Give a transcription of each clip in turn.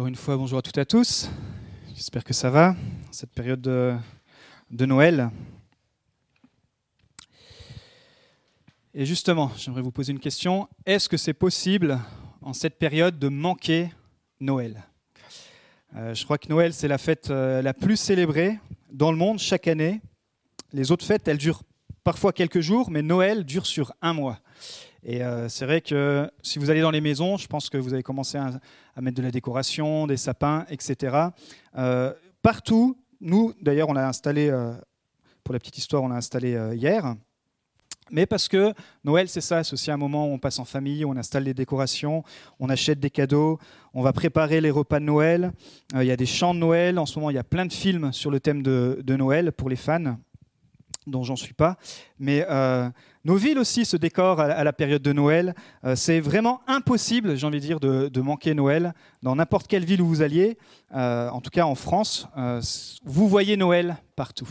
Encore une fois, bonjour à toutes et à tous. J'espère que ça va, cette période de, Noël. Et justement, j'aimerais vous poser une question. Est-ce que c'est possible, en cette période, de manquer Noël? Euh, Je crois que Noël, c'est la fête euh, la plus célébrée dans le monde chaque année. Les autres fêtes, elles durent parfois quelques jours, mais Noël dure sur un mois. Et euh, c'est vrai que si vous allez dans les maisons, je pense que vous avez commencé à, mettre de la décoration, des sapins, etc. Euh, partout, nous, d'ailleurs, on a installé, euh, pour la petite histoire, on a installé hier. Mais parce que Noël, c'est ça, c'est aussi un moment où on passe en famille, où on installe les décorations, on achète des cadeaux, on va préparer les repas de Noël. Il y a des chants de Noël. En ce moment, il y a plein de films sur le thème de Noël pour les fans, dont j'en suis pas. Mais euh, nos villes aussi se décorent à, la période de Noël. Euh, c'est vraiment impossible, j'ai envie de dire, de, manquer Noël. Dans n'importe quelle ville où vous alliez, euh, en tout cas en France, vous voyez Noël partout.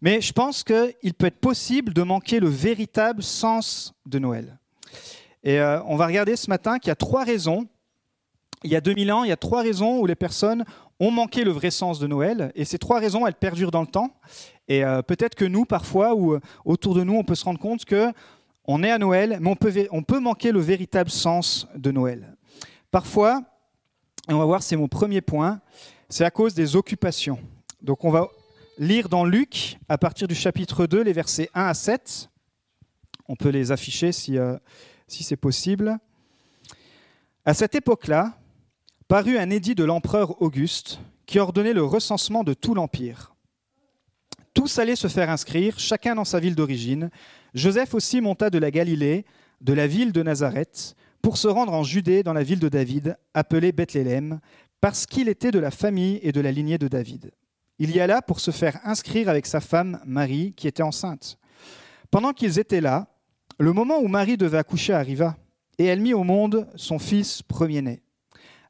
Mais je pense qu'il peut être possible de manquer le véritable sens de Noël. Et on va regarder ce matin qu'il y a trois raisons. Il y a 2000 ans, il y a trois raisons où les personnes ont manqué le vrai sens de Noël. Et ces trois raisons, elles perdurent dans le temps. Et euh, peut-être que nous, parfois, ou euh, autour de nous, on peut se rendre compte que on est à Noël, mais on peut, manquer le véritable sens de Noël. Parfois, et on va voir, c'est mon premier point, c'est à cause des occupations. Donc on va lire dans Luc, à partir du chapitre 2, les versets 1 à 7. On peut les afficher si, euh, si c'est possible. À cette époque-là, parut un édit de l'empereur Auguste qui ordonnait le recensement de tout l'empire. Tous allaient se faire inscrire, chacun dans sa ville d'origine. Joseph aussi monta de la Galilée, de la ville de Nazareth, pour se rendre en Judée dans la ville de David, appelée Bethléem, parce qu'il était de la famille et de la lignée de David. Il y alla pour se faire inscrire avec sa femme Marie, qui était enceinte. Pendant qu'ils étaient là, le moment où Marie devait accoucher arriva, et elle mit au monde son fils premier-né.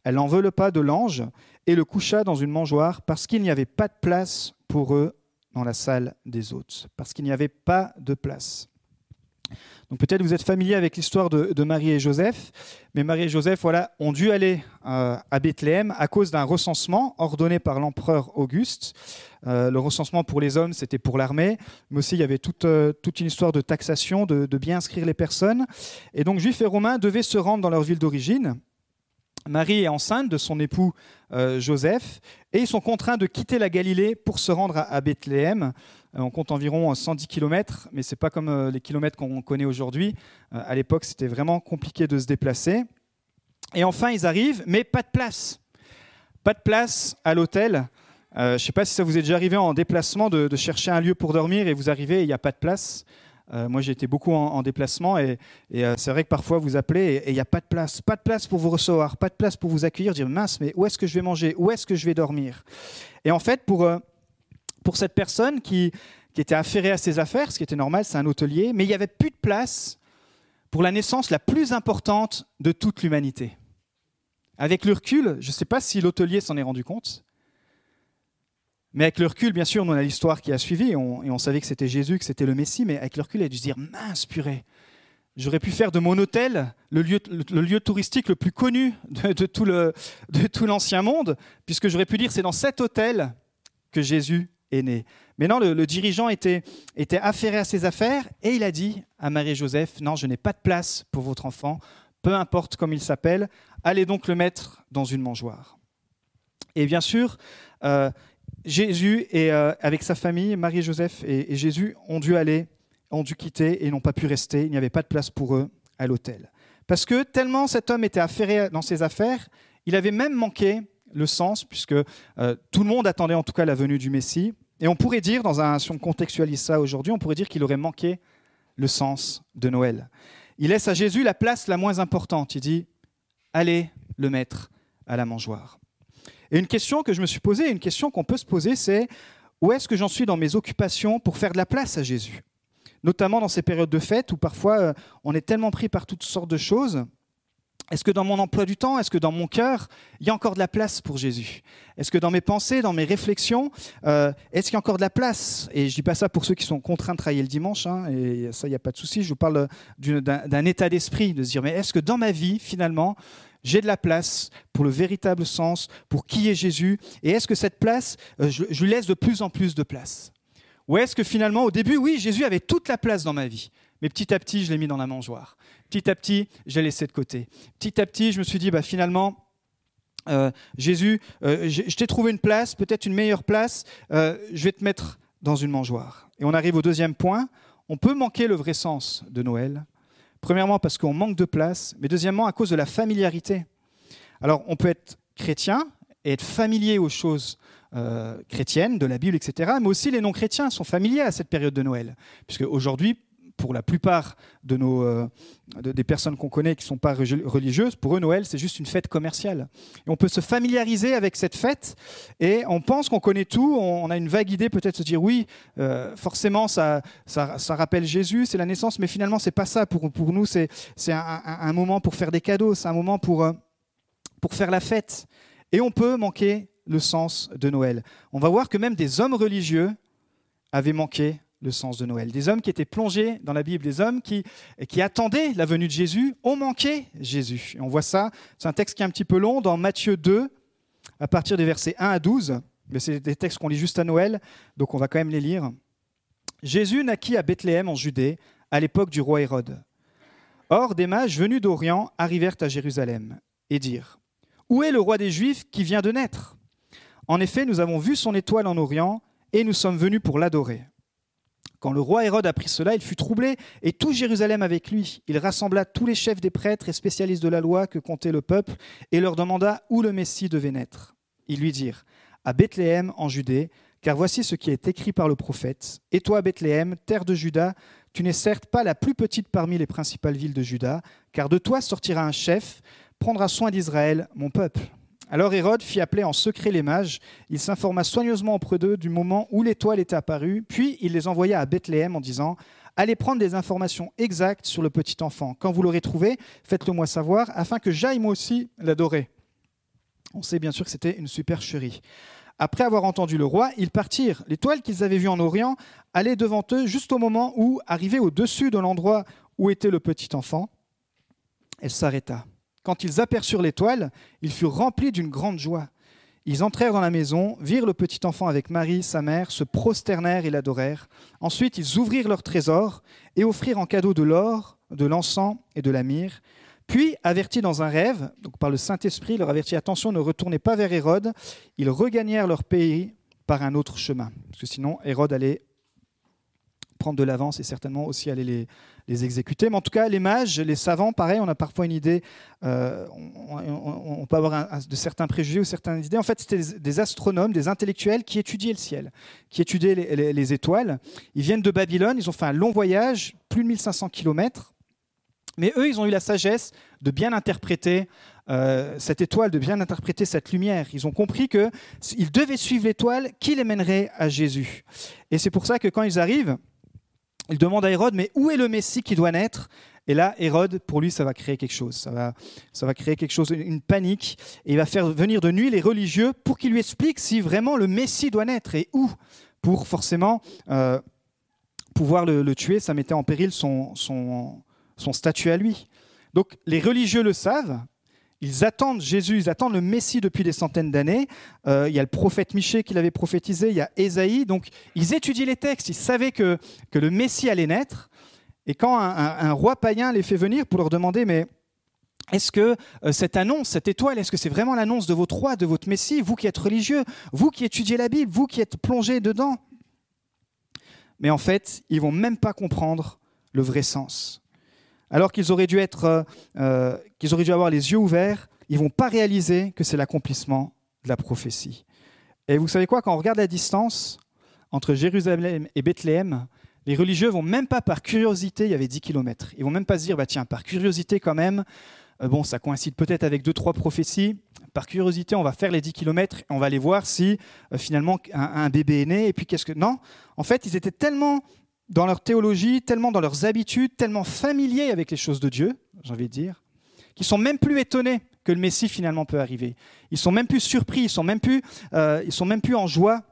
Elle l'enveloppa de l'ange et le coucha dans une mangeoire parce qu'il n'y avait pas de place pour eux dans la salle des hôtes, parce qu'il n'y avait pas de place. Donc peut-être vous êtes familier avec l'histoire de, Marie et Joseph, mais Marie et Joseph voilà, ont dû aller euh, à Bethléem à cause d'un recensement ordonné par l'empereur Auguste. Euh, le recensement pour les hommes, c'était pour l'armée, mais aussi il y avait toute, euh, toute une histoire de taxation, de, de bien inscrire les personnes. Et donc Juifs et Romains devaient se rendre dans leur ville d'origine. Marie est enceinte de son époux euh, Joseph et ils sont contraints de quitter la Galilée pour se rendre à, Bethléem. Euh, on compte environ 110 km, mais ce n'est pas comme euh, les kilomètres qu'on connaît aujourd'hui. À l'époque, c'était vraiment compliqué de se déplacer. Et enfin, ils arrivent, mais pas de place. Pas de place à l'hôtel. Je ne sais pas si ça vous est déjà arrivé en déplacement de, de chercher un lieu pour dormir et vous arrivez et il n'y a pas de place. Euh, moi, j'ai été beaucoup en, en déplacement et, et, euh, c'est vrai que parfois vous appelez et il n'y a pas de place, pas de place pour vous recevoir, pas de place pour vous accueillir, dire mince, mais où est-ce que je vais manger, où est-ce que je vais dormir? Et en fait, pour, euh, pour cette personne qui, qui était affairée à ses affaires, ce qui était normal, c'est un hôtelier, mais il n'y avait plus de place pour la naissance la plus importante de toute l'humanité. Avec le recul, je ne sais pas si l'hôtelier s'en est rendu compte, mais avec le recul, bien sûr, on a l'histoire qui a suivi et on, savait que c'était Jésus, que c'était le Messie, mais avec le recul, il a dû se dire mince purée, j'aurais pu faire de mon hôtel le lieu, le lieu touristique le plus connu de, tout de tout l'ancien monde, puisque j'aurais pu dire c'est dans cet hôtel que Jésus est né. Mais non, le, dirigeant était, était affairé à ses affaires et il a dit à Marie et Joseph Non, je n'ai pas de place pour votre enfant, peu importe comme il s'appelle, allez donc le mettre dans une mangeoire. Et bien sûr, euh, Jésus et euh, avec sa famille, Marie et Joseph et, et Jésus ont dû aller, ont dû quitter et n'ont pas pu rester. Il n'y avait pas de place pour eux à l'hôtel. Parce que tellement cet homme était affairé dans ses affaires, il avait même manqué le sens, puisque euh, tout le monde attendait en tout cas la venue du Messie. Et on pourrait dire, dans un, si on contextualise ça aujourd'hui, on pourrait dire qu'il aurait manqué le sens de Noël. Il laisse à Jésus la place la moins importante. Il dit, allez le mettre à la mangeoire. Et une question que je me suis posée, une question qu'on peut se poser, c'est où est-ce que j'en suis dans mes occupations pour faire de la place à Jésus? Notamment dans ces périodes de fête où parfois euh, on est tellement pris par toutes sortes de choses. Est-ce que dans mon emploi du temps, est-ce que dans mon cœur, il y a encore de la place pour Jésus? Est-ce que dans mes pensées, dans mes réflexions, euh, est-ce qu'il y a encore de la place? Et je dis pas ça pour ceux qui sont contraints de travailler le dimanche, hein, et ça, il n'y a pas de souci. Je vous parle d'un d'un état d'esprit, de se dire, mais est-ce que dans ma vie, finalement, j'ai de la place pour le véritable sens, pour qui est Jésus Et est-ce que cette place, euh, je, lui laisse de plus en plus de place? Ou est-ce que finalement, au début, oui, Jésus avait toute la place dans ma vie, mais petit à petit, je l'ai mis dans la mangeoire. Petit à petit, je l'ai laissé de côté. Petit à petit, je me suis dit, bah, finalement, euh, Jésus, euh, je, t'ai trouvé une place, peut-être une meilleure place, je vais te mettre dans une mangeoire. Et on arrive au deuxième point, on peut manquer le vrai sens de Noël. Premièrement parce qu'on manque de place, mais deuxièmement à cause de la familiarité. Alors on peut être chrétien et être familier aux choses chrétiennes, de la Bible, etc. Mais aussi les non-chrétiens sont familiers à cette période de Noël. Puisque aujourd'hui, pour la plupart de nos, euh, des personnes qu'on connaît qui ne sont pas religieuses, pour eux, Noël, c'est juste une fête commerciale. Et on peut se familiariser avec cette fête et on pense qu'on connaît tout, on, a une vague idée peut-être se dire oui, euh, forcément, ça, ça, rappelle Jésus, c'est la naissance, mais finalement, c'est pas ça. Pour, pour nous, c'est un, un, moment pour faire des cadeaux, c'est un moment pour, euh, pour faire la fête. Et on peut manquer le sens de Noël. On va voir que même des hommes religieux avaient manqué le sens de Noël. Des hommes qui étaient plongés dans la Bible, des hommes qui, attendaient la venue de Jésus, ont manqué Jésus. on voit ça, c'est un texte qui est un petit peu long, dans Matthieu 2, à partir des versets 1 à 12. Mais c'est des textes qu'on lit juste à Noël, donc on va quand même les lire. Jésus naquit à Bethléem en Judée, à l'époque du roi Hérode. Or, des mages venus d'Orient arrivèrent à Jérusalem et dirent Où est le roi des Juifs qui vient de naître? En effet, nous avons vu son étoile en Orient et nous sommes venus pour l'adorer. Quand le roi Hérode apprit cela, il fut troublé, et tout Jérusalem avec lui. Il rassembla tous les chefs des prêtres et spécialistes de la loi que comptait le peuple, et leur demanda où le Messie devait naître. Ils lui dirent, à Bethléem en Judée, car voici ce qui est écrit par le prophète. Et toi, Bethléem, terre de Juda, tu n'es certes pas la plus petite parmi les principales villes de Juda, car de toi sortira un chef, prendra soin d'Israël, mon peuple. Alors Hérode fit appeler en secret les mages. Il s'informa soigneusement auprès d'eux du moment où l'étoile était apparue, puis il les envoya à Bethléem en disant Allez prendre des informations exactes sur le petit enfant. Quand vous l'aurez trouvé, faites-le moi savoir, afin que j'aille moi aussi l'adorer. On sait bien sûr que c'était une supercherie. Après avoir entendu le roi, ils partirent. L'étoile qu'ils avaient vue en Orient allait devant eux juste au moment où, arrivée au-dessus de l'endroit où était le petit enfant, elle s'arrêta. Quand ils aperçurent l'étoile, ils furent remplis d'une grande joie. Ils entrèrent dans la maison, virent le petit enfant avec Marie, sa mère, se prosternèrent et l'adorèrent. Ensuite, ils ouvrirent leur trésor et offrirent en cadeau de l'or, de l'encens et de la myrrhe. Puis, avertis dans un rêve, donc par le Saint-Esprit, leur avertit attention, ne retournez pas vers Hérode. Ils regagnèrent leur pays par un autre chemin, parce que sinon Hérode allait de l'avance et certainement aussi aller les, les, exécuter. Mais en tout cas, les mages, les savants, pareil, on a parfois une idée, euh, on, peut avoir de certains préjugés ou certaines idées. En fait, c'était des, astronomes, des intellectuels qui étudiaient le ciel, qui étudiaient les, étoiles. Ils viennent de Babylone, ils ont fait un long voyage, plus de 1500 kilomètres. Mais eux, ils ont eu la sagesse de bien interpréter euh, cette étoile, de bien interpréter cette lumière. Ils ont compris qu'ils devaient suivre l'étoile qui les mènerait à Jésus. Et c'est pour ça que quand ils arrivent, il demande à Hérode, mais où est le Messie qui doit naître? Et là, Hérode, pour lui, ça va créer quelque chose. Ça va, ça va créer quelque chose, une panique. Et il va faire venir de nuit les religieux pour qu'il lui explique si vraiment le Messie doit naître et où, pour forcément euh, pouvoir le, tuer. Ça mettait en péril son, son, son statut à lui. Donc les religieux le savent, ils attendent Jésus, ils attendent le Messie depuis des centaines d'années. Euh, il y a le prophète Michée qui l'avait prophétisé, il y a Ésaïe. Donc, ils étudiaient les textes, ils savaient que, le Messie allait naître. Et quand un, roi païen les fait venir pour leur demander, mais est-ce que euh, cette annonce, cette étoile, est-ce que c'est vraiment l'annonce de votre roi, de votre Messie, vous qui êtes religieux, vous qui étudiez la Bible, vous qui êtes plongés dedans? Mais en fait, ils vont même pas comprendre le vrai sens alors qu'ils auraient dû euh, euh, auraient dû avoir les yeux ouverts, ils vont pas réaliser que c'est l'accomplissement de la prophétie. Et vous savez quoi, quand on regarde la distance entre Jérusalem et Bethléem, les religieux vont même pas par curiosité, il y avait 10 km, ils vont même pas se dire, bah tiens, par curiosité quand même, euh, bon, ça coïncide peut-être avec deux, trois prophéties, par curiosité, on va faire les 10 km et on va aller voir si finalement un, un, bébé est né, et puis qu'est-ce que... Non, en fait, ils étaient tellement dans leur théologie, tellement dans leurs habitudes, tellement familiers avec les choses de Dieu, j'ai envie de dire, qu'ils sont même plus étonnés que le Messie finalement peut arriver. Ils sont même plus surpris, ils sont même plus, euh, ils sont même plus en joie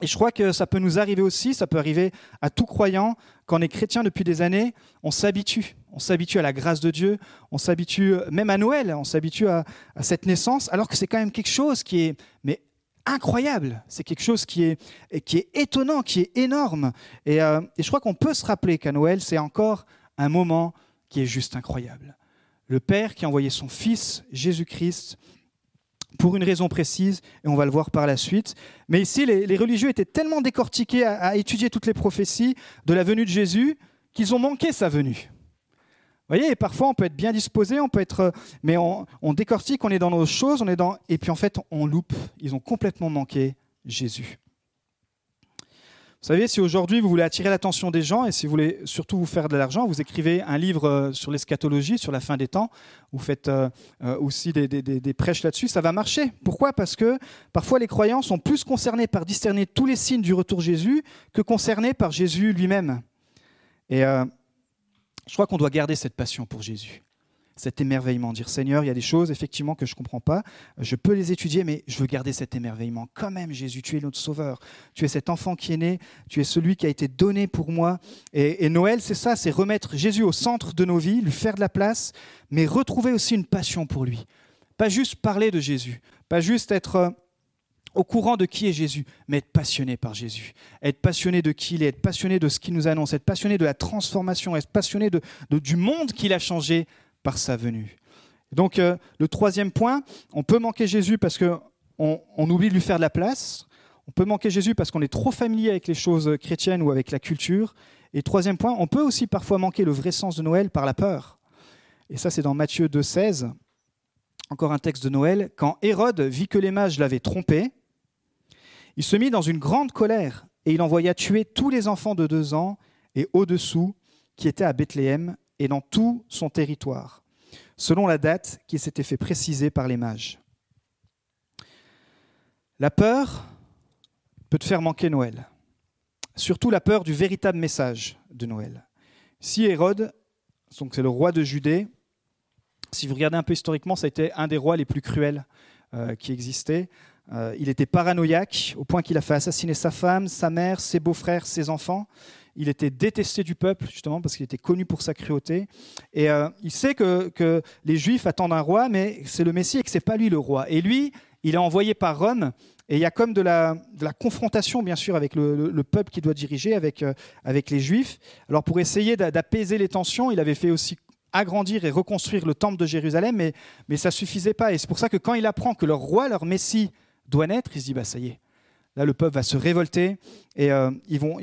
Et je crois que ça peut nous arriver aussi, ça peut arriver à tout croyant, quand on est chrétien depuis des années, on s'habitue. On s'habitue à la grâce de Dieu, on s'habitue même à Noël, on s'habitue à, cette naissance, alors que c'est quand même quelque chose qui est mais incroyable. C'est quelque chose qui est, qui est étonnant, qui est énorme. Et, euh, et je crois qu'on peut se rappeler qu'à Noël, c'est encore un moment qui est juste incroyable. Le Père qui a envoyé son Fils, Jésus-Christ, pour une raison précise, et on va le voir par la suite. Mais ici, les, religieux étaient tellement décortiqués à, étudier toutes les prophéties de la venue de Jésus qu'ils ont manqué sa venue. Vous voyez, parfois on peut être bien disposé, on peut être, mais on, décortique, on est dans nos choses, on est dans, et puis en fait on loupe. Ils ont complètement manqué Jésus. Vous savez, si aujourd'hui vous voulez attirer l'attention des gens et si vous voulez surtout vous faire de l'argent, vous écrivez un livre euh, sur l'eschatologie, sur la fin des temps, vous faites euh, euh, aussi des, prêches là-dessus, ça va marcher. Pourquoi? Parce que parfois les croyants sont plus concernés par discerner tous les signes du retour Jésus que concernés par Jésus lui-même. Et je crois qu'on doit garder cette passion pour Jésus cet émerveillement, dire Seigneur, il y a des choses effectivement que je ne comprends pas, je peux les étudier, mais je veux garder cet émerveillement. Quand même, Jésus, tu es notre Sauveur, tu es cet enfant qui est né, tu es celui qui a été donné pour moi. Et, Noël, c'est ça, c'est remettre Jésus au centre de nos vies, lui faire de la place, mais retrouver aussi une passion pour lui. Pas juste parler de Jésus, pas juste être euh, au courant de qui est Jésus, mais être passionné par Jésus, être passionné de qui il est, être passionné de ce qu'il nous annonce, être passionné de la transformation, être passionné de, du monde qu'il a changé par sa venue. Donc euh, le troisième point, on peut manquer Jésus parce qu'on on oublie de lui faire de la place. On peut manquer Jésus parce qu'on est trop familier avec les choses chrétiennes ou avec la culture. Et troisième point, on peut aussi parfois manquer le vrai sens de Noël par la peur. Et ça, c'est dans Matthieu 2,16, encore un texte de Noël. Quand Hérode vit que les mages l'avaient trompé, il se mit dans une grande colère et il envoya tuer tous les enfants de deux ans et au-dessous qui étaient à Bethléem et dans tout son territoire, selon la date qui s'était fait préciser par les mages. La peur peut te faire manquer Noël, surtout la peur du véritable message de Noël. Si Hérode, c'est le roi de Judée, si vous regardez un peu historiquement, ça a été un des rois les plus cruels euh, qui existait. Euh, il était paranoïaque au point qu'il a fait assassiner sa femme, sa mère, ses beaux-frères, ses enfants. Il était détesté du peuple, justement, parce qu'il était connu pour sa cruauté. Et euh, il sait que, les Juifs attendent un roi, mais c'est le Messie et que ce n'est pas lui le roi. Et lui, il est envoyé par Rome. Et il y a comme de la, confrontation, bien sûr, avec le, peuple qui doit diriger, avec, euh, avec les Juifs. Alors, pour essayer d'apaiser les tensions, il avait fait aussi agrandir et reconstruire le temple de Jérusalem, mais, mais ça suffisait pas. Et c'est pour ça que quand il apprend que leur roi, leur Messie, doit naître, il se dit, bah, ça y est, là, le peuple va se révolter et euh, ils vont...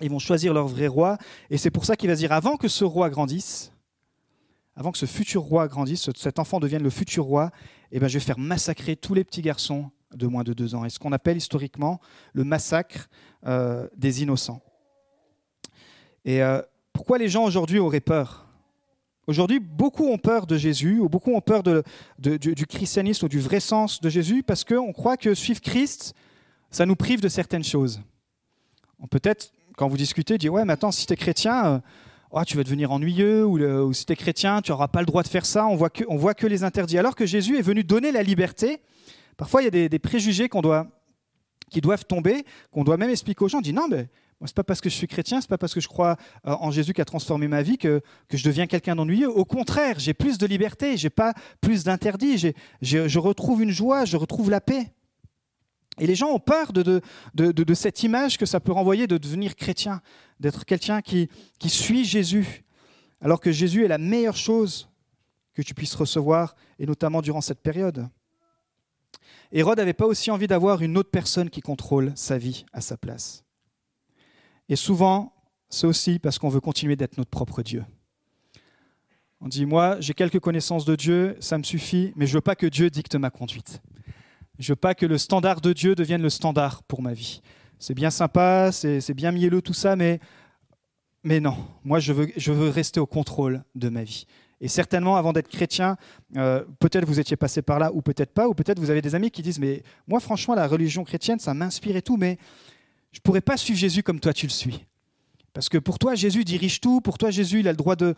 Ils vont choisir leur vrai roi. Et c'est pour ça qu'il va dire, avant que ce roi grandisse, avant que ce futur roi grandisse, cet enfant devienne le futur roi, eh ben, je vais faire massacrer tous les petits garçons de moins de deux ans. Et ce qu'on appelle historiquement le massacre euh, des innocents. Et euh, pourquoi les gens aujourd'hui auraient peur? Aujourd'hui, beaucoup ont peur de Jésus, ou beaucoup ont peur du, christianisme ou du vrai sens de Jésus, parce qu'on croit que suivre Christ, ça nous prive de certaines choses. Peut-être quand vous discutez, dit Ouais, mais attends, si tu es chrétien, euh, oh, tu vas devenir ennuyeux, ou, si tu es chrétien, tu n'auras pas le droit de faire ça, on voit, que, on voit que les interdits. Alors que Jésus est venu donner la liberté, parfois il y a des, préjugés qu'on doit, qui doivent tomber, qu'on doit même expliquer aux gens. On dit Non, mais c'est pas parce que je suis chrétien, c'est pas parce que je crois euh, en Jésus qui a transformé ma vie que, je deviens quelqu'un d'ennuyeux. Au contraire, j'ai plus de liberté, j'ai pas plus d'interdits, je retrouve une joie, je retrouve la paix. Et les gens ont peur de, de, cette image que ça peut renvoyer de devenir chrétien, d'être quelqu'un qui, qui suit Jésus, alors que Jésus est la meilleure chose que tu puisses recevoir, et notamment durant cette période. Hérode n'avait pas aussi envie d'avoir une autre personne qui contrôle sa vie à sa place. Et souvent, c'est aussi parce qu'on veut continuer d'être notre propre Dieu. On dit, moi, j'ai quelques connaissances de Dieu, ça me suffit, mais je ne veux pas que Dieu dicte ma conduite. Je veux pas que le standard de Dieu devienne le standard pour ma vie. C'est bien sympa, c'est bien mielleux tout ça, mais, mais non, moi je veux, je veux rester au contrôle de ma vie. Et certainement, avant d'être chrétien, euh, peut-être vous étiez passé par là, ou peut-être pas, ou peut-être vous avez des amis qui disent, mais moi franchement, la religion chrétienne, ça m'inspire et tout, mais je ne pourrais pas suivre Jésus comme toi tu le suis. Parce que pour toi, Jésus dirige tout. Pour toi, Jésus, il a le droit de,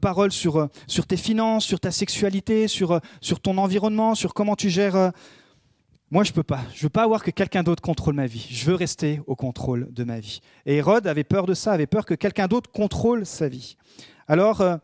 parole sur, tes finances, sur ta sexualité, sur, ton environnement, sur comment tu gères euh, moi, je peux pas. Je veux pas avoir que quelqu'un d'autre contrôle ma vie. Je veux rester au contrôle de ma vie. Et Hérode avait peur de ça, avait peur que quelqu'un d'autre contrôle sa vie. Alors, euh,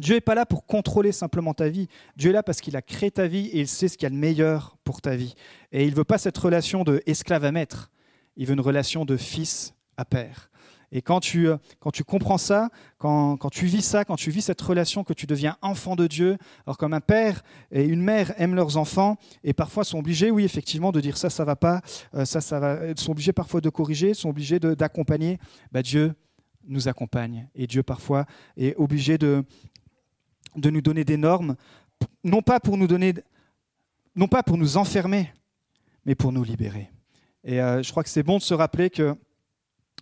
Dieu n'est pas là pour contrôler simplement ta vie. Dieu est là parce qu'il a créé ta vie et il sait ce qu'il y a de meilleur pour ta vie. Et il ne veut pas cette relation de esclave à maître. Il veut une relation de fils à père. Et quand tu, euh, quand tu comprends ça, quand, quand, tu vis ça, quand tu vis cette relation, que tu deviens enfant de Dieu, alors comme un père et une mère aiment leurs enfants et parfois sont obligés, oui, effectivement, de dire ça, ça va pas, euh, ça, ça va, ils sont obligés parfois de corriger, sont obligés d'accompagner, bah, Dieu nous accompagne. Et Dieu parfois est obligé de, de nous donner des normes, non pas pour nous donner, non pas pour nous enfermer, mais pour nous libérer. Et euh, je crois que c'est bon de se rappeler que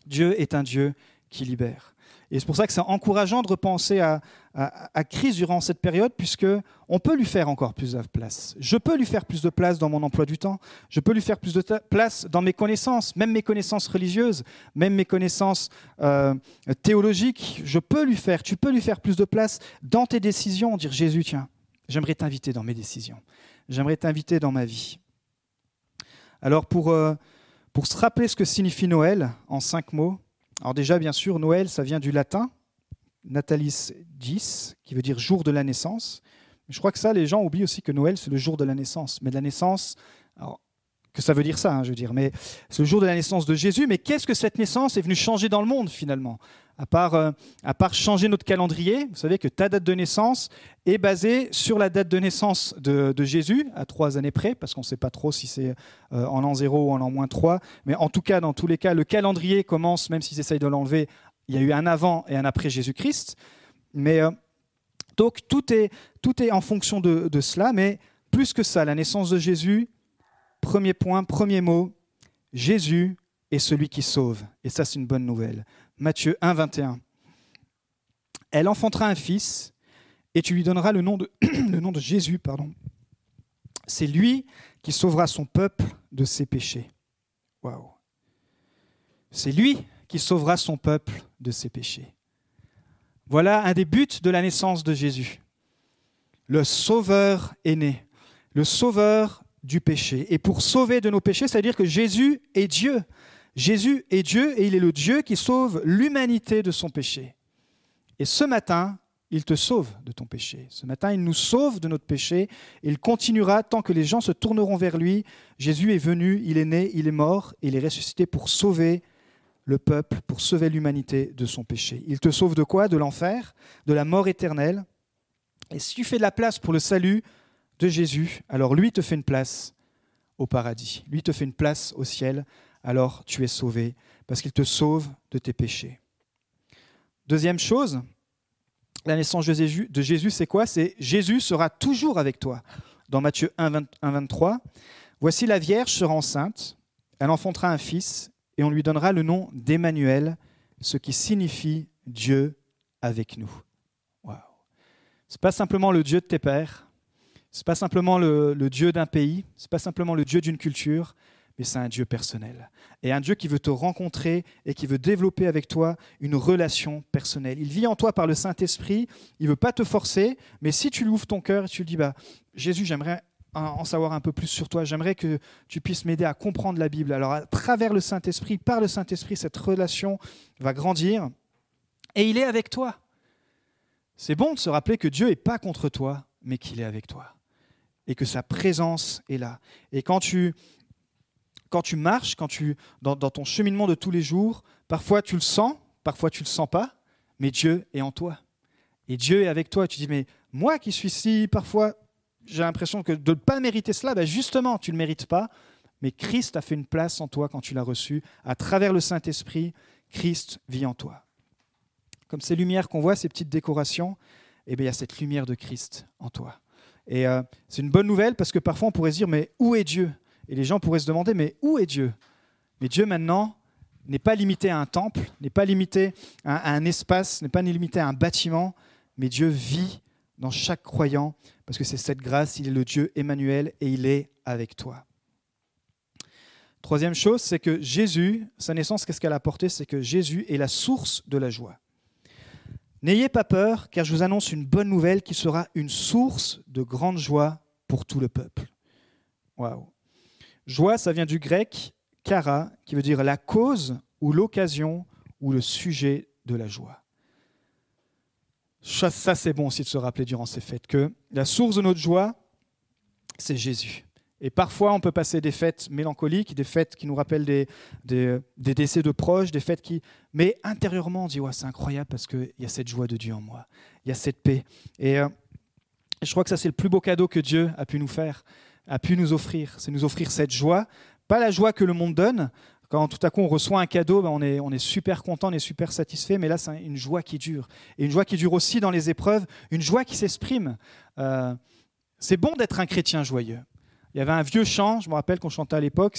Dieu est un Dieu qui libère. Et c'est pour ça que c'est encourageant de repenser à, Christ durant cette période, puisque on peut lui faire encore plus de place. Je peux lui faire plus de place dans mon emploi du temps. Je peux lui faire plus de place dans mes connaissances, même mes connaissances religieuses, même mes connaissances euh, théologiques. Je peux lui faire. Tu peux lui faire plus de place dans tes décisions. Dire Jésus, tiens, j'aimerais t'inviter dans mes décisions. J'aimerais t'inviter dans ma vie. Alors pour euh, pour se rappeler ce que signifie Noël en cinq mots, alors déjà, bien sûr, Noël, ça vient du latin, natalis 10, qui veut dire jour de la naissance. Je crois que ça, les gens oublient aussi que Noël, c'est le jour de la naissance. Mais de la naissance, alors, que ça veut dire ça, hein, je veux dire, mais c'est le jour de la naissance de Jésus. Mais qu'est-ce que cette naissance est venue changer dans le monde finalement? À part, euh, à part changer notre calendrier, vous savez que ta date de naissance est basée sur la date de naissance de, Jésus, à trois années près, parce qu'on ne sait pas trop si c'est euh, en l'an 0 ou en l'an moins 3. Mais en tout cas, dans tous les cas, le calendrier commence, même s'ils essayent de l'enlever, il y a eu un avant et un après Jésus-Christ. Mais euh, donc tout est, tout est en fonction de, de cela, mais plus que ça, la naissance de Jésus, premier point, premier mot, Jésus est celui qui sauve. Et ça, c'est une bonne nouvelle. Matthieu 1, 21. Elle enfantera un fils et tu lui donneras le nom de, Jésus. pardon. C'est lui qui sauvera son peuple de ses péchés. Waouh. C'est lui qui sauvera son peuple de ses péchés. Voilà un des buts de la naissance de Jésus. Le Sauveur est né, le Sauveur du péché. Et pour sauver de nos péchés, c'est-à-dire que Jésus est Dieu. Jésus est Dieu et il est le Dieu qui sauve l'humanité de son péché. Et ce matin, il te sauve de ton péché. Ce matin, il nous sauve de notre péché. Il continuera tant que les gens se tourneront vers lui. Jésus est venu, il est né, il est mort, il est ressuscité pour sauver le peuple, pour sauver l'humanité de son péché. Il te sauve de quoi? De l'enfer, de la mort éternelle. Et si tu fais de la place pour le salut de Jésus, alors lui te fait une place au paradis. Lui te fait une place au ciel alors tu es sauvé, parce qu'il te sauve de tes péchés. Deuxième chose, la naissance de Jésus, c'est quoi? C'est Jésus sera toujours avec toi. Dans Matthieu 1, 23, voici la Vierge sera enceinte, elle enfantera un fils, et on lui donnera le nom d'Emmanuel, ce qui signifie Dieu avec nous. Wow. Ce n'est pas simplement le Dieu de tes pères, n'est pas simplement le, Dieu d'un pays, ce n'est pas simplement le Dieu d'une culture, mais c'est un Dieu personnel. Et un Dieu qui veut te rencontrer et qui veut développer avec toi une relation personnelle. Il vit en toi par le Saint-Esprit, il ne veut pas te forcer, mais si tu lui ouvres ton cœur et tu lui dis, bah, Jésus, j'aimerais en savoir un peu plus sur toi, j'aimerais que tu puisses m'aider à comprendre la Bible. Alors à travers le Saint-Esprit, par le Saint-Esprit, cette relation va grandir et il est avec toi. C'est bon de se rappeler que Dieu n'est pas contre toi, mais qu'il est avec toi et que sa présence est là. Et quand tu quand tu marches, quand tu, dans, ton cheminement de tous les jours, parfois tu le sens, parfois tu le sens pas, mais Dieu est en toi. Et Dieu est avec toi. Et tu dis, mais moi qui suis si, parfois, j'ai l'impression que de ne pas mériter cela, ben justement, tu ne le mérites pas. Mais Christ a fait une place en toi quand tu l'as reçu. À travers le Saint-Esprit, Christ vit en toi. Comme ces lumières qu'on voit, ces petites décorations, eh bien, il y a cette lumière de Christ en toi. Et euh, c'est une bonne nouvelle parce que parfois on pourrait se dire, mais où est Dieu? Et les gens pourraient se demander, mais où est Dieu? Mais Dieu maintenant n'est pas limité à un temple, n'est pas limité à un espace, n'est pas limité à un bâtiment, mais Dieu vit dans chaque croyant, parce que c'est cette grâce, il est le Dieu Emmanuel et il est avec toi. Troisième chose, c'est que Jésus, sa naissance, qu'est-ce qu'elle a apporté? C'est que Jésus est la source de la joie. N'ayez pas peur, car je vous annonce une bonne nouvelle qui sera une source de grande joie pour tout le peuple. Waouh Joie, ça vient du grec kara, qui veut dire la cause ou l'occasion ou le sujet de la joie. Ça, c'est bon aussi de se rappeler durant ces fêtes que la source de notre joie, c'est Jésus. Et parfois, on peut passer des fêtes mélancoliques, des fêtes qui nous rappellent des, des, décès de proches, des fêtes qui... Mais intérieurement, on dit, ouais, c'est incroyable parce qu'il y a cette joie de Dieu en moi, il y a cette paix. Et euh, je crois que ça, c'est le plus beau cadeau que Dieu a pu nous faire, a pu nous offrir. C'est nous offrir cette joie, pas la joie que le monde donne. Quand tout à coup on reçoit un cadeau, ben on, est, on est super content, on est super satisfait, mais là c'est une joie qui dure. Et une joie qui dure aussi dans les épreuves, une joie qui s'exprime. Euh, c'est bon d'être un chrétien joyeux. Il y avait un vieux chant, je me rappelle qu'on chantait à l'époque,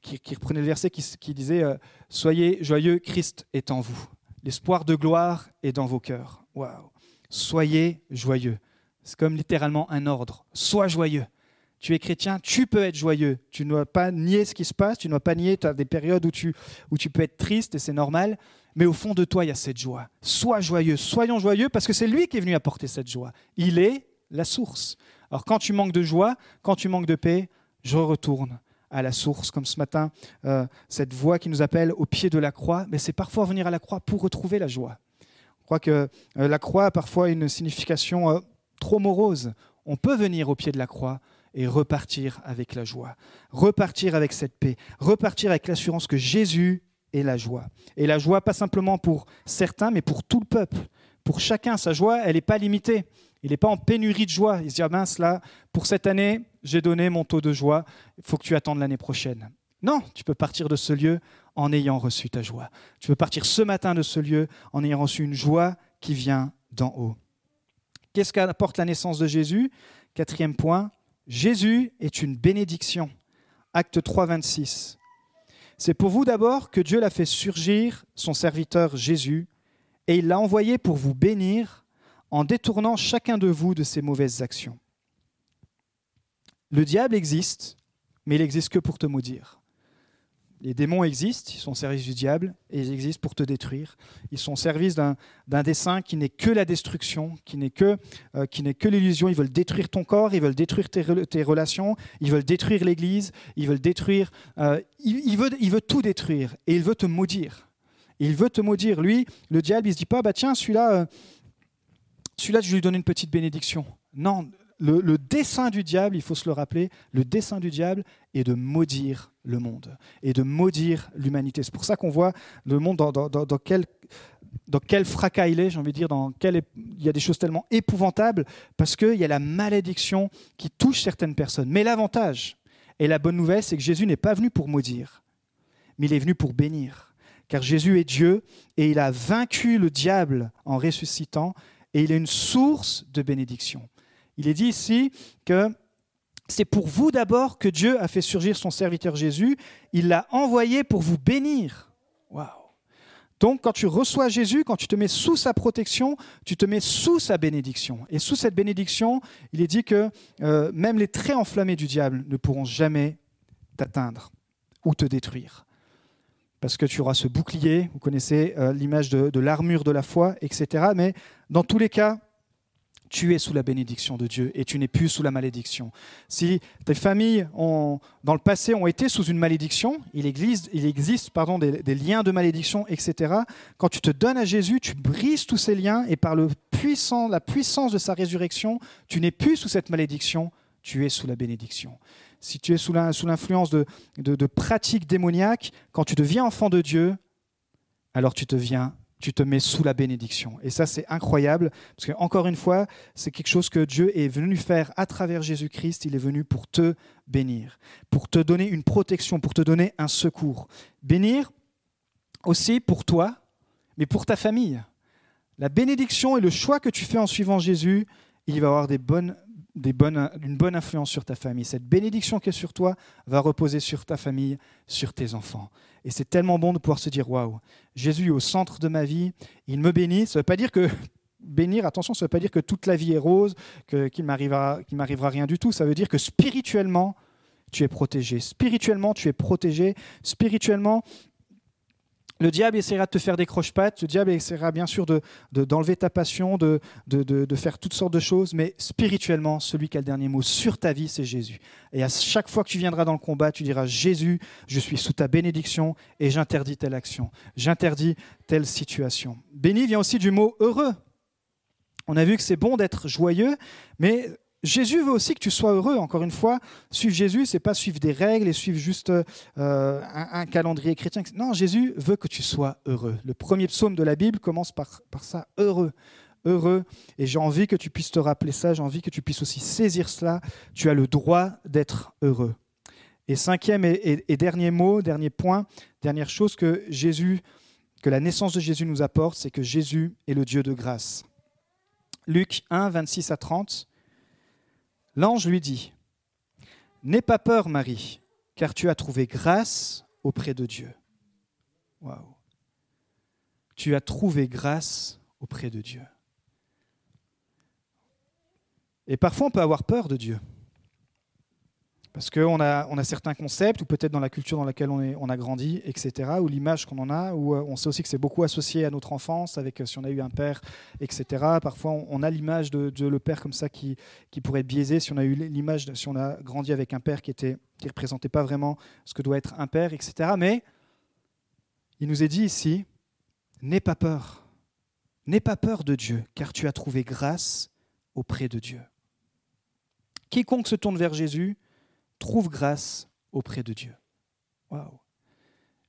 qui, qui, reprenait le verset qui, disait euh, Soyez joyeux, Christ est en vous. L'espoir de gloire est dans vos cœurs. Waouh Soyez joyeux. C'est comme littéralement un ordre. Sois joyeux. Tu es chrétien, tu peux être joyeux. Tu ne dois pas nier ce qui se passe, tu ne dois pas nier, tu as des périodes où tu, où tu peux être triste et c'est normal. Mais au fond de toi, il y a cette joie. Sois joyeux, soyons joyeux parce que c'est lui qui est venu apporter cette joie. Il est la source. Alors quand tu manques de joie, quand tu manques de paix, je retourne à la source, comme ce matin, euh, cette voix qui nous appelle au pied de la croix, mais c'est parfois venir à la croix pour retrouver la joie. Je crois que euh, la croix a parfois une signification euh, trop morose. On peut venir au pied de la croix et repartir avec la joie, repartir avec cette paix, repartir avec l'assurance que Jésus est la joie. Et la joie, pas simplement pour certains, mais pour tout le peuple. Pour chacun, sa joie, elle n'est pas limitée. Il n'est pas en pénurie de joie. Il se dit, ah mince, là, pour cette année, j'ai donné mon taux de joie, il faut que tu attendes l'année prochaine. Non, tu peux partir de ce lieu en ayant reçu ta joie. Tu peux partir ce matin de ce lieu en ayant reçu une joie qui vient d'en haut. Qu'est-ce qu'apporte la naissance de Jésus? Quatrième point, Jésus est une bénédiction. Acte 3, 26. C'est pour vous d'abord que Dieu l'a fait surgir, son serviteur Jésus, et il l'a envoyé pour vous bénir en détournant chacun de vous de ses mauvaises actions. Le diable existe, mais il n'existe que pour te maudire. Les démons existent, ils sont au service du diable, et ils existent pour te détruire. Ils sont au service d'un dessein qui n'est que la destruction, qui n'est que, euh, que l'illusion. Ils veulent détruire ton corps, ils veulent détruire tes, relations, ils veulent détruire l'Église, ils veulent détruire... Euh, il, veut, il veut tout détruire, et il veut te maudire. Il veut te maudire. Lui, le diable, il se dit pas, bah tiens, celui-là, euh, celui-là, je lui donne une petite bénédiction. Non, le, dessein du diable, il faut se le rappeler, le dessein du diable est de maudire le monde et de maudire l'humanité. C'est pour ça qu'on voit le monde dans, quel, dans quel fracas il est, j'ai envie de dire, dans quel, il y a des choses tellement épouvantables, parce qu'il y a la malédiction qui touche certaines personnes. Mais l'avantage et la bonne nouvelle, c'est que Jésus n'est pas venu pour maudire, mais il est venu pour bénir. Car Jésus est Dieu et il a vaincu le diable en ressuscitant et il est une source de bénédiction. Il est dit ici que c'est pour vous d'abord que Dieu a fait surgir son serviteur Jésus. Il l'a envoyé pour vous bénir. Waouh donc, quand tu reçois Jésus, quand tu te mets sous sa protection, tu te mets sous sa bénédiction. Et sous cette bénédiction, il est dit que euh, même les traits enflammés du diable ne pourront jamais t'atteindre ou te détruire parce que tu auras ce bouclier, vous connaissez euh, l'image de, l'armure de la foi, etc. Mais dans tous les cas, tu es sous la bénédiction de Dieu et tu n'es plus sous la malédiction. Si tes familles ont, dans le passé ont été sous une malédiction, il existe, il existe pardon, des, liens de malédiction, etc. Quand tu te donnes à Jésus, tu brises tous ces liens et par la puissance de sa résurrection, tu n'es plus sous cette malédiction, tu es sous la bénédiction si tu es sous l'influence de, pratiques démoniaques, quand tu deviens enfant de Dieu, alors tu tu te mets sous la bénédiction. Et ça, c'est incroyable, parce que encore une fois, c'est quelque chose que Dieu est venu faire à travers Jésus-Christ. Il est venu pour te bénir, pour te donner une protection, pour te donner un secours. Bénir aussi pour toi, mais pour ta famille. La bénédiction et le choix que tu fais en suivant Jésus, il va avoir des bonnes des bonnes, une bonne influence sur ta famille. Cette bénédiction qui est sur toi va reposer sur ta famille, sur tes enfants. Et c'est tellement bon de pouvoir se dire waouh, Jésus est au centre de ma vie, il me bénit. Ça ne veut pas dire que bénir, attention, ça ne veut pas dire que toute la vie est rose, qu'il ne m'arrivera, rien du tout. Ça veut dire que spirituellement, tu es protégé. Spirituellement, tu es protégé. Spirituellement, Le diable essaiera de te faire des croche-pattes, le diable essaiera bien sûr d'enlever de, ta passion, de, de, de, faire toutes sortes de choses, mais spirituellement, celui qui a le dernier mot sur ta vie, c'est Jésus. Et à chaque fois que tu viendras dans le combat, tu diras, Jésus, je suis sous ta bénédiction et j'interdis telle action, j'interdis telle situation. Béni vient aussi du mot heureux. On a vu que c'est bon d'être joyeux, mais Jésus veut aussi que tu sois heureux. Encore une fois, suivre Jésus, c'est pas suivre des règles et suivre juste euh, un, calendrier chrétien. Non, Jésus veut que tu sois heureux. Le premier psaume de la Bible commence par, par ça, heureux. Heureux. Et j'ai envie que tu puisses te rappeler ça, j'ai envie que tu puisses aussi saisir cela. Tu as le droit d'être heureux. Et cinquième et, et, dernier mot, dernier point, dernière chose que Jésus, que la naissance de Jésus nous apporte, c'est que Jésus est le Dieu de grâce. Luc 1, 26 à 30. L'ange lui dit, N'aie pas peur, Marie, car tu as trouvé grâce auprès de Dieu. Waouh. Tu as trouvé grâce auprès de Dieu. Et parfois, on peut avoir peur de Dieu. Parce qu'on a, on a certains concepts, ou peut-être dans la culture dans laquelle on, est, on a grandi, etc., ou l'image qu'on en a, ou euh, on sait aussi que c'est beaucoup associé à notre enfance, avec euh, si on a eu un père, etc. Parfois, on, a l'image de, le père comme ça qui, qui pourrait être biaisé, si on a eu l'image, si on a grandi avec un père qui était qui représentait pas vraiment ce que doit être un père, etc. Mais il nous est dit ici, n'aie pas peur, n'aie pas peur de Dieu, car tu as trouvé grâce auprès de Dieu. Quiconque se tourne vers Jésus, trouve grâce auprès de Dieu.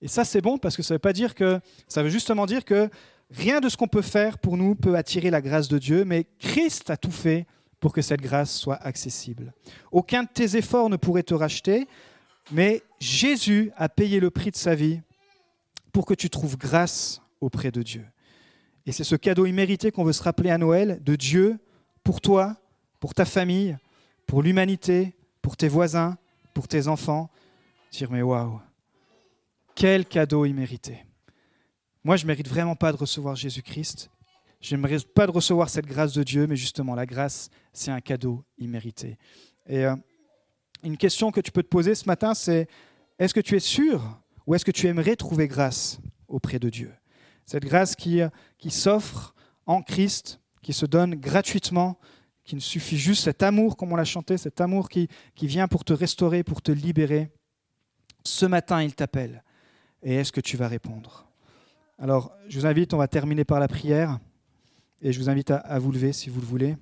Et ça, c'est bon parce que ça veut pas dire que ça veut justement dire que rien de ce qu'on peut faire pour nous peut attirer la grâce de Dieu, mais Christ a tout fait pour que cette grâce soit accessible. Aucun de tes efforts ne pourrait te racheter, mais Jésus a payé le prix de sa vie pour que tu trouves grâce auprès de Dieu. Et c'est ce cadeau immérité qu'on veut se rappeler à Noël de Dieu pour toi, pour ta famille, pour l'humanité, pour tes voisins, pour tes enfants, dire mais waouh, quel cadeau immérité. Moi, je mérite vraiment pas de recevoir Jésus-Christ. Je ne mérite pas de recevoir cette grâce de Dieu, mais justement, la grâce, c'est un cadeau immérité. Et euh, une question que tu peux te poser ce matin, c'est est-ce que tu es sûr ou est-ce que tu aimerais trouver grâce auprès de Dieu? Cette grâce qui, qui s'offre en Christ, qui se donne gratuitement qu'il suffit juste cet amour, comme on l'a chanté, cet amour qui, qui vient pour te restaurer, pour te libérer. Ce matin, il t'appelle. Et est-ce que tu vas répondre? Alors, je vous invite, on va terminer par la prière. Et je vous invite à vous lever si vous le voulez.